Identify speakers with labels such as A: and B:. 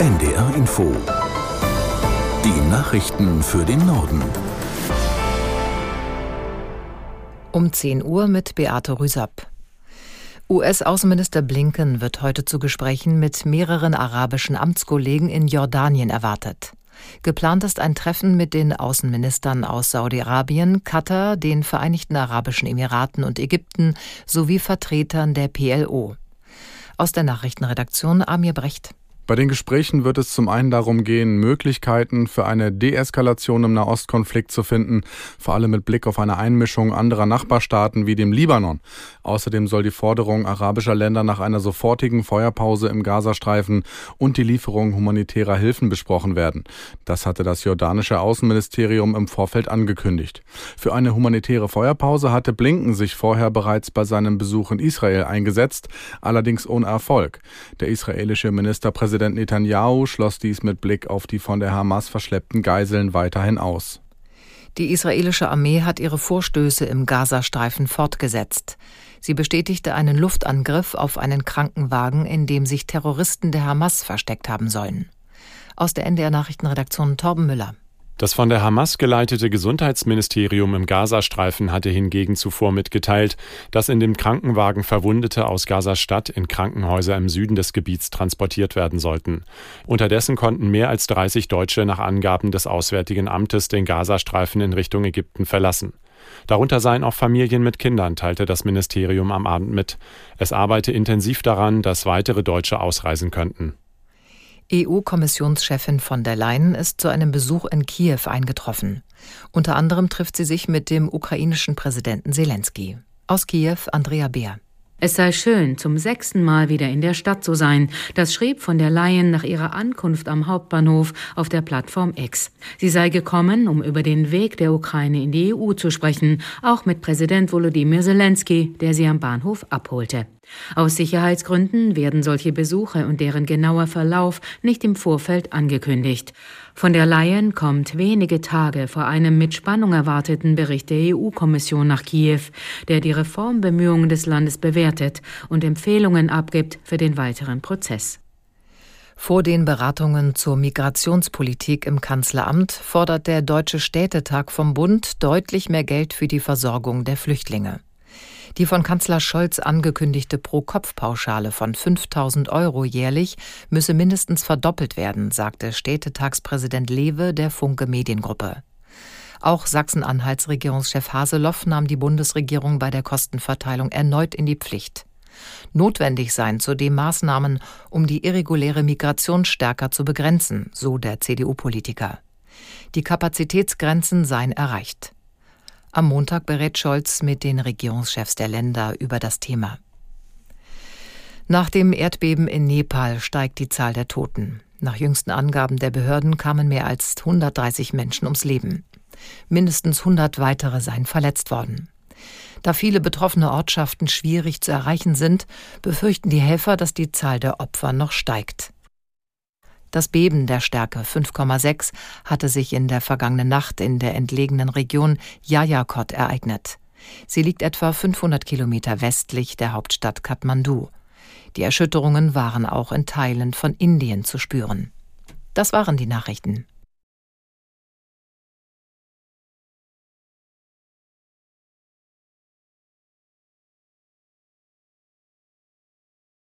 A: NDR Info. Die Nachrichten für den Norden.
B: Um 10 Uhr mit Beate Rüsapp. US-Außenminister Blinken wird heute zu Gesprächen mit mehreren arabischen Amtskollegen in Jordanien erwartet. Geplant ist ein Treffen mit den Außenministern aus Saudi-Arabien, Katar, den Vereinigten Arabischen Emiraten und Ägypten sowie Vertretern der PLO. Aus der Nachrichtenredaktion Amir Brecht.
C: Bei den Gesprächen wird es zum einen darum gehen, Möglichkeiten für eine Deeskalation im Nahostkonflikt zu finden, vor allem mit Blick auf eine Einmischung anderer Nachbarstaaten wie dem Libanon. Außerdem soll die Forderung arabischer Länder nach einer sofortigen Feuerpause im Gazastreifen und die Lieferung humanitärer Hilfen besprochen werden. Das hatte das jordanische Außenministerium im Vorfeld angekündigt. Für eine humanitäre Feuerpause hatte Blinken sich vorher bereits bei seinem Besuch in Israel eingesetzt, allerdings ohne Erfolg. Der israelische Ministerpräsident Präsident Netanyahu schloss dies mit Blick auf die von der Hamas verschleppten Geiseln weiterhin aus.
B: Die israelische Armee hat ihre Vorstöße im Gazastreifen fortgesetzt. Sie bestätigte einen Luftangriff auf einen Krankenwagen, in dem sich Terroristen der Hamas versteckt haben sollen. Aus der NDR Nachrichtenredaktion Torben Müller.
D: Das von der Hamas geleitete Gesundheitsministerium im Gazastreifen hatte hingegen zuvor mitgeteilt, dass in dem Krankenwagen Verwundete aus Gazastadt in Krankenhäuser im Süden des Gebiets transportiert werden sollten. Unterdessen konnten mehr als 30 Deutsche nach Angaben des Auswärtigen Amtes den Gazastreifen in Richtung Ägypten verlassen. Darunter seien auch Familien mit Kindern, teilte das Ministerium am Abend mit. Es arbeite intensiv daran, dass weitere Deutsche ausreisen könnten.
B: EU-Kommissionschefin von der Leyen ist zu einem Besuch in Kiew eingetroffen. Unter anderem trifft sie sich mit dem ukrainischen Präsidenten Zelensky. Aus Kiew Andrea Beer.
E: Es sei schön, zum sechsten Mal wieder in der Stadt zu sein. Das schrieb von der Leyen nach ihrer Ankunft am Hauptbahnhof auf der Plattform X. Sie sei gekommen, um über den Weg der Ukraine in die EU zu sprechen, auch mit Präsident Volodymyr Zelensky, der sie am Bahnhof abholte. Aus Sicherheitsgründen werden solche Besuche und deren genauer Verlauf nicht im Vorfeld angekündigt. Von der Leyen kommt wenige Tage vor einem mit Spannung erwarteten Bericht der EU-Kommission nach Kiew, der die Reformbemühungen des Landes bewertet und Empfehlungen abgibt für den weiteren Prozess.
B: Vor den Beratungen zur Migrationspolitik im Kanzleramt fordert der Deutsche Städtetag vom Bund deutlich mehr Geld für die Versorgung der Flüchtlinge. Die von Kanzler Scholz angekündigte Pro-Kopf-Pauschale von 5000 Euro jährlich müsse mindestens verdoppelt werden, sagte Städtetagspräsident Lewe der Funke Mediengruppe. Auch Sachsen-Anhalts Regierungschef Haseloff nahm die Bundesregierung bei der Kostenverteilung erneut in die Pflicht. Notwendig seien zudem Maßnahmen, um die irreguläre Migration stärker zu begrenzen, so der CDU-Politiker. Die Kapazitätsgrenzen seien erreicht. Am Montag berät Scholz mit den Regierungschefs der Länder über das Thema. Nach dem Erdbeben in Nepal steigt die Zahl der Toten. Nach jüngsten Angaben der Behörden kamen mehr als 130 Menschen ums Leben. Mindestens 100 weitere seien verletzt worden. Da viele betroffene Ortschaften schwierig zu erreichen sind, befürchten die Helfer, dass die Zahl der Opfer noch steigt. Das Beben der Stärke 5,6 hatte sich in der vergangenen Nacht in der entlegenen Region Jajakot ereignet. Sie liegt etwa 500 Kilometer westlich der Hauptstadt Kathmandu. Die Erschütterungen waren auch in Teilen von Indien zu spüren. Das waren die Nachrichten.